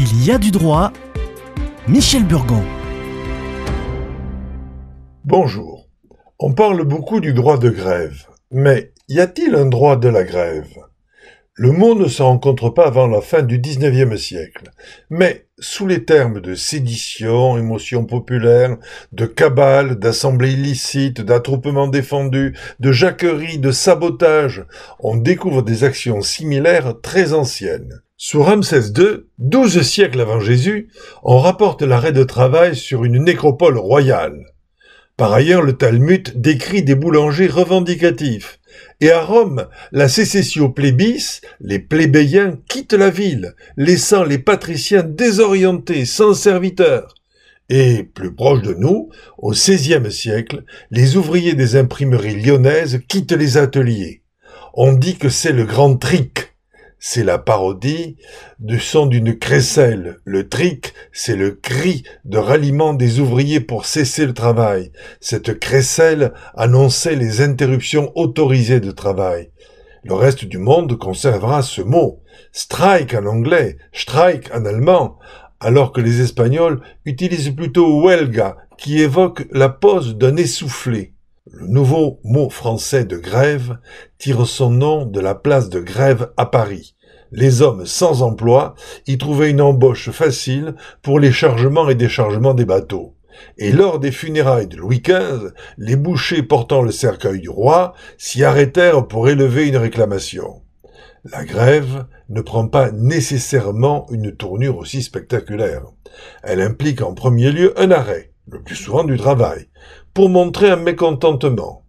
Il y a du droit. Michel Burgon. Bonjour. On parle beaucoup du droit de grève. Mais y a-t-il un droit de la grève? Le mot ne se rencontre pas avant la fin du XIXe siècle. Mais sous les termes de sédition, émotion populaire, de cabale, d'assemblée illicite, d'attroupement défendu, de jacquerie, de sabotage, on découvre des actions similaires très anciennes. Sous Ramsès II, douze siècles avant Jésus, on rapporte l'arrêt de travail sur une nécropole royale. Par ailleurs, le Talmud décrit des boulangers revendicatifs. Et à Rome, la sécession plébis, les plébéiens quittent la ville, laissant les patriciens désorientés, sans serviteurs. Et, plus proche de nous, au XVIe siècle, les ouvriers des imprimeries lyonnaises quittent les ateliers. On dit que c'est le grand trick, c'est la parodie du son d'une crécelle. Le tric, c'est le cri de ralliement des ouvriers pour cesser le travail. Cette crécelle annonçait les interruptions autorisées de travail. Le reste du monde conservera ce mot. Strike en anglais, strike en allemand, alors que les Espagnols utilisent plutôt huelga, qui évoque la pose d'un essoufflé. Le nouveau mot français de grève tire son nom de la place de grève à Paris. Les hommes sans emploi y trouvaient une embauche facile pour les chargements et déchargements des bateaux. Et lors des funérailles de Louis XV, les bouchers portant le cercueil du roi s'y arrêtèrent pour élever une réclamation. La grève ne prend pas nécessairement une tournure aussi spectaculaire. Elle implique en premier lieu un arrêt, le plus souvent du travail, pour montrer un mécontentement.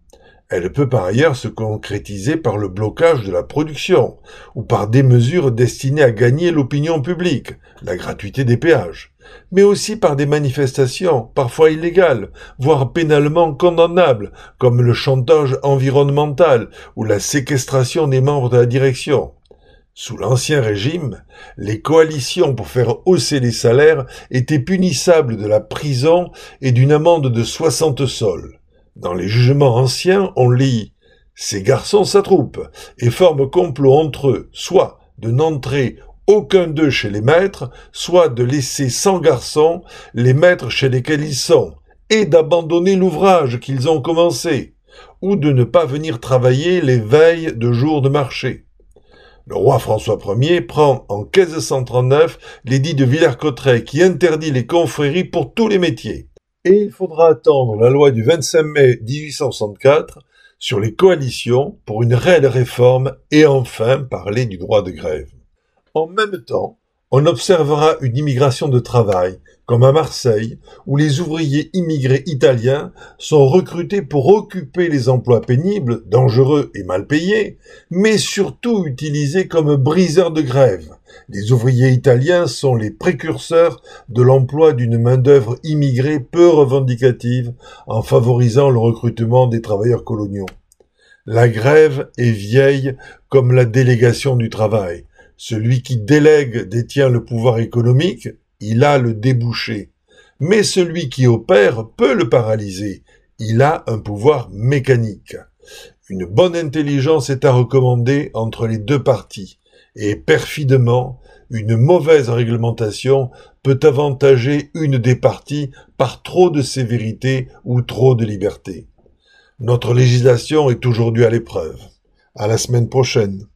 Elle peut par ailleurs se concrétiser par le blocage de la production ou par des mesures destinées à gagner l'opinion publique, la gratuité des péages, mais aussi par des manifestations parfois illégales, voire pénalement condamnables, comme le chantage environnemental ou la séquestration des membres de la direction. Sous l'Ancien Régime, les coalitions pour faire hausser les salaires étaient punissables de la prison et d'une amende de 60 sols. Dans les jugements anciens, on lit Ces garçons s'attroupent et forment complot entre eux, soit de n'entrer aucun d'eux chez les maîtres, soit de laisser sans garçons les maîtres chez lesquels ils sont, et d'abandonner l'ouvrage qu'ils ont commencé, ou de ne pas venir travailler les veilles de jours de marché. Le roi François Ier prend en 1539 l'édit de Villers-Cotterêts qui interdit les confréries pour tous les métiers. Et il faudra attendre la loi du 25 mai 1864 sur les coalitions pour une réelle réforme et enfin parler du droit de grève. En même temps, on observera une immigration de travail, comme à Marseille, où les ouvriers immigrés italiens sont recrutés pour occuper les emplois pénibles, dangereux et mal payés, mais surtout utilisés comme briseurs de grève. Les ouvriers italiens sont les précurseurs de l'emploi d'une main-d'œuvre immigrée peu revendicative en favorisant le recrutement des travailleurs coloniaux. La grève est vieille comme la délégation du travail. Celui qui délègue détient le pouvoir économique, il a le débouché. Mais celui qui opère peut le paralyser, il a un pouvoir mécanique. Une bonne intelligence est à recommander entre les deux parties, et perfidement, une mauvaise réglementation peut avantager une des parties par trop de sévérité ou trop de liberté. Notre législation est aujourd'hui à l'épreuve. À la semaine prochaine.